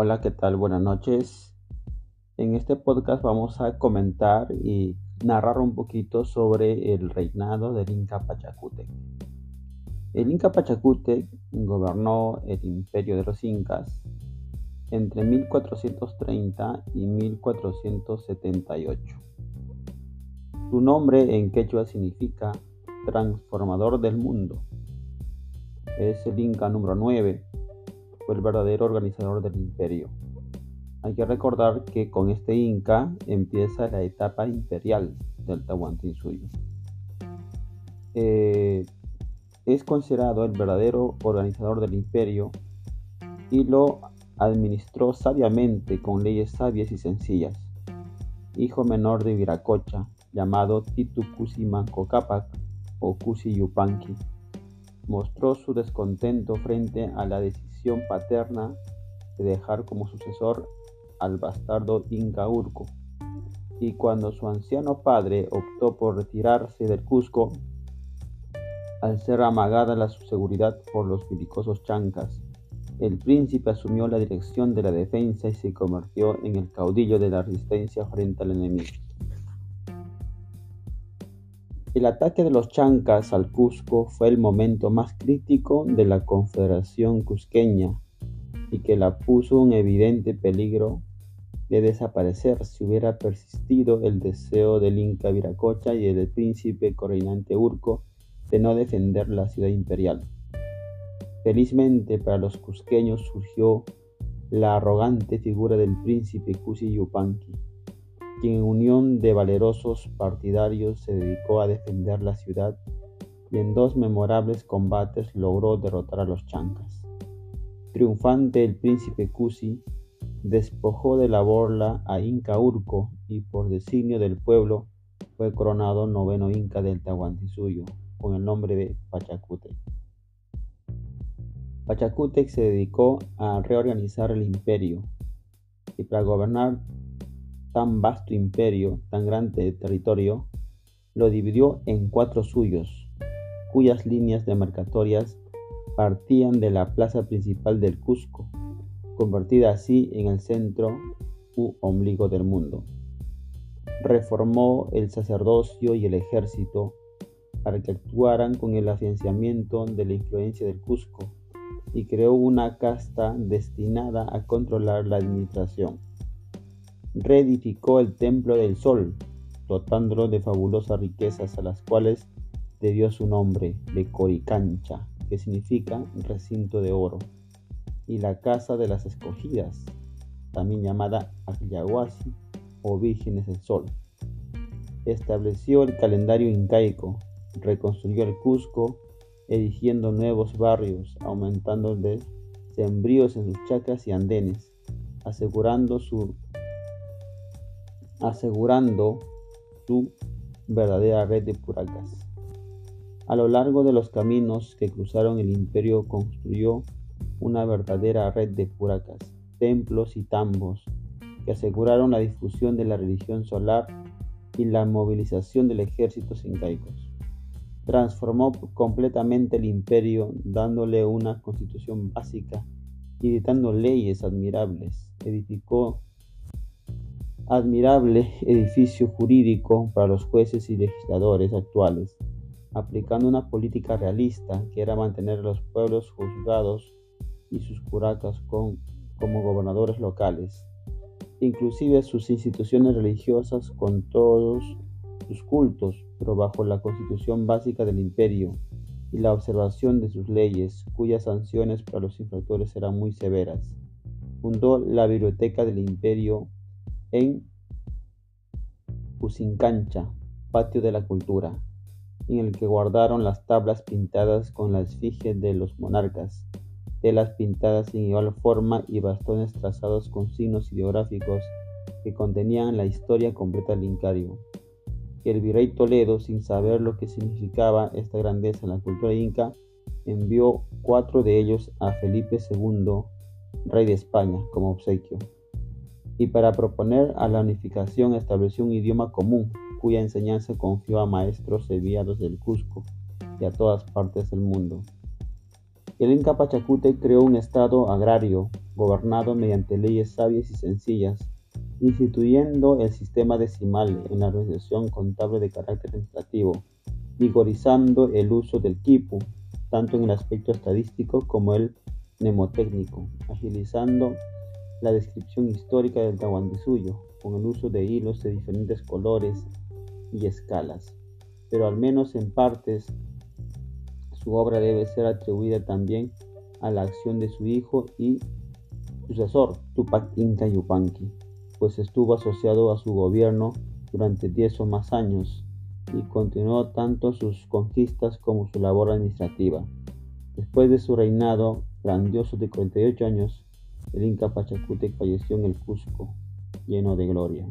Hola, ¿qué tal? Buenas noches. En este podcast vamos a comentar y narrar un poquito sobre el reinado del Inca Pachacútec. El Inca Pachacútec gobernó el imperio de los Incas entre 1430 y 1478. Su nombre en quechua significa transformador del mundo. Es el Inca número 9 el verdadero organizador del imperio. Hay que recordar que con este Inca empieza la etapa imperial del Tahuantinsuyo. Eh, es considerado el verdadero organizador del imperio y lo administró sabiamente con leyes sabias y sencillas. Hijo menor de Viracocha, llamado Titu Cusimanco Capac o Cusi Yupanqui, mostró su descontento frente a la decisión paterna de dejar como sucesor al bastardo Inca Urco, y cuando su anciano padre optó por retirarse del Cusco, al ser amagada la seguridad por los belicosos chancas, el príncipe asumió la dirección de la defensa y se convirtió en el caudillo de la resistencia frente al enemigo. El ataque de los chancas al Cusco fue el momento más crítico de la Confederación Cusqueña y que la puso en evidente peligro de desaparecer si hubiera persistido el deseo del Inca Viracocha y del príncipe coronante Urco de no defender la ciudad imperial. Felizmente para los cusqueños surgió la arrogante figura del príncipe Cusi Yupanqui, quien en unión de valerosos partidarios se dedicó a defender la ciudad y en dos memorables combates logró derrotar a los chancas. Triunfante el príncipe Cusi despojó de la borla a Inca Urco y por designio del pueblo fue coronado noveno Inca del Tahuantinsuyo con el nombre de Pachacútec. Pachacútec se dedicó a reorganizar el imperio y para gobernar tan vasto imperio, tan grande territorio, lo dividió en cuatro suyos, cuyas líneas demarcatorias partían de la plaza principal del Cusco, convertida así en el centro u ombligo del mundo. Reformó el sacerdocio y el ejército para que actuaran con el afianzamiento de la influencia del Cusco y creó una casta destinada a controlar la administración reedificó el templo del sol, dotándolo de fabulosas riquezas a las cuales le dio su nombre de Coricancha, que significa recinto de oro, y la casa de las escogidas, también llamada Agyahuasi o Vírgenes del Sol. Estableció el calendario incaico, reconstruyó el Cusco, erigiendo nuevos barrios, aumentando de sembríos en sus chacas y andenes, asegurando su asegurando su verdadera red de puracas. A lo largo de los caminos que cruzaron el imperio construyó una verdadera red de puracas, templos y tambos que aseguraron la difusión de la religión solar y la movilización del ejército incaicos. Transformó completamente el imperio dándole una constitución básica y dictando leyes admirables. Edificó admirable edificio jurídico para los jueces y legisladores actuales, aplicando una política realista que era mantener a los pueblos juzgados y sus curacas con, como gobernadores locales, inclusive sus instituciones religiosas con todos sus cultos, pero bajo la constitución básica del imperio y la observación de sus leyes, cuyas sanciones para los infractores eran muy severas. Fundó la Biblioteca del Imperio en Pusincancha, patio de la cultura, en el que guardaron las tablas pintadas con la esfinge de los monarcas, telas pintadas en igual forma y bastones trazados con signos ideográficos que contenían la historia completa del Incario. El virrey Toledo, sin saber lo que significaba esta grandeza en la cultura inca, envió cuatro de ellos a Felipe II, rey de España, como obsequio y para proponer a la unificación estableció un idioma común, cuya enseñanza confió a maestros enviados del Cusco y a todas partes del mundo. El Inca Pachacute creó un estado agrario gobernado mediante leyes sabias y sencillas, instituyendo el sistema decimal en la organización contable de carácter administrativo, vigorizando el uso del quipu, tanto en el aspecto estadístico como el mnemotécnico, agilizando la descripción histórica del Tahuantinsuyo, con el uso de hilos de diferentes colores y escalas, pero al menos en partes su obra debe ser atribuida también a la acción de su hijo y sucesor, Tupac Inca Yupanqui, pues estuvo asociado a su gobierno durante 10 o más años y continuó tanto sus conquistas como su labor administrativa. Después de su reinado grandioso de 48 años, el Inca Pachacútec falleció en el Cusco, lleno de gloria.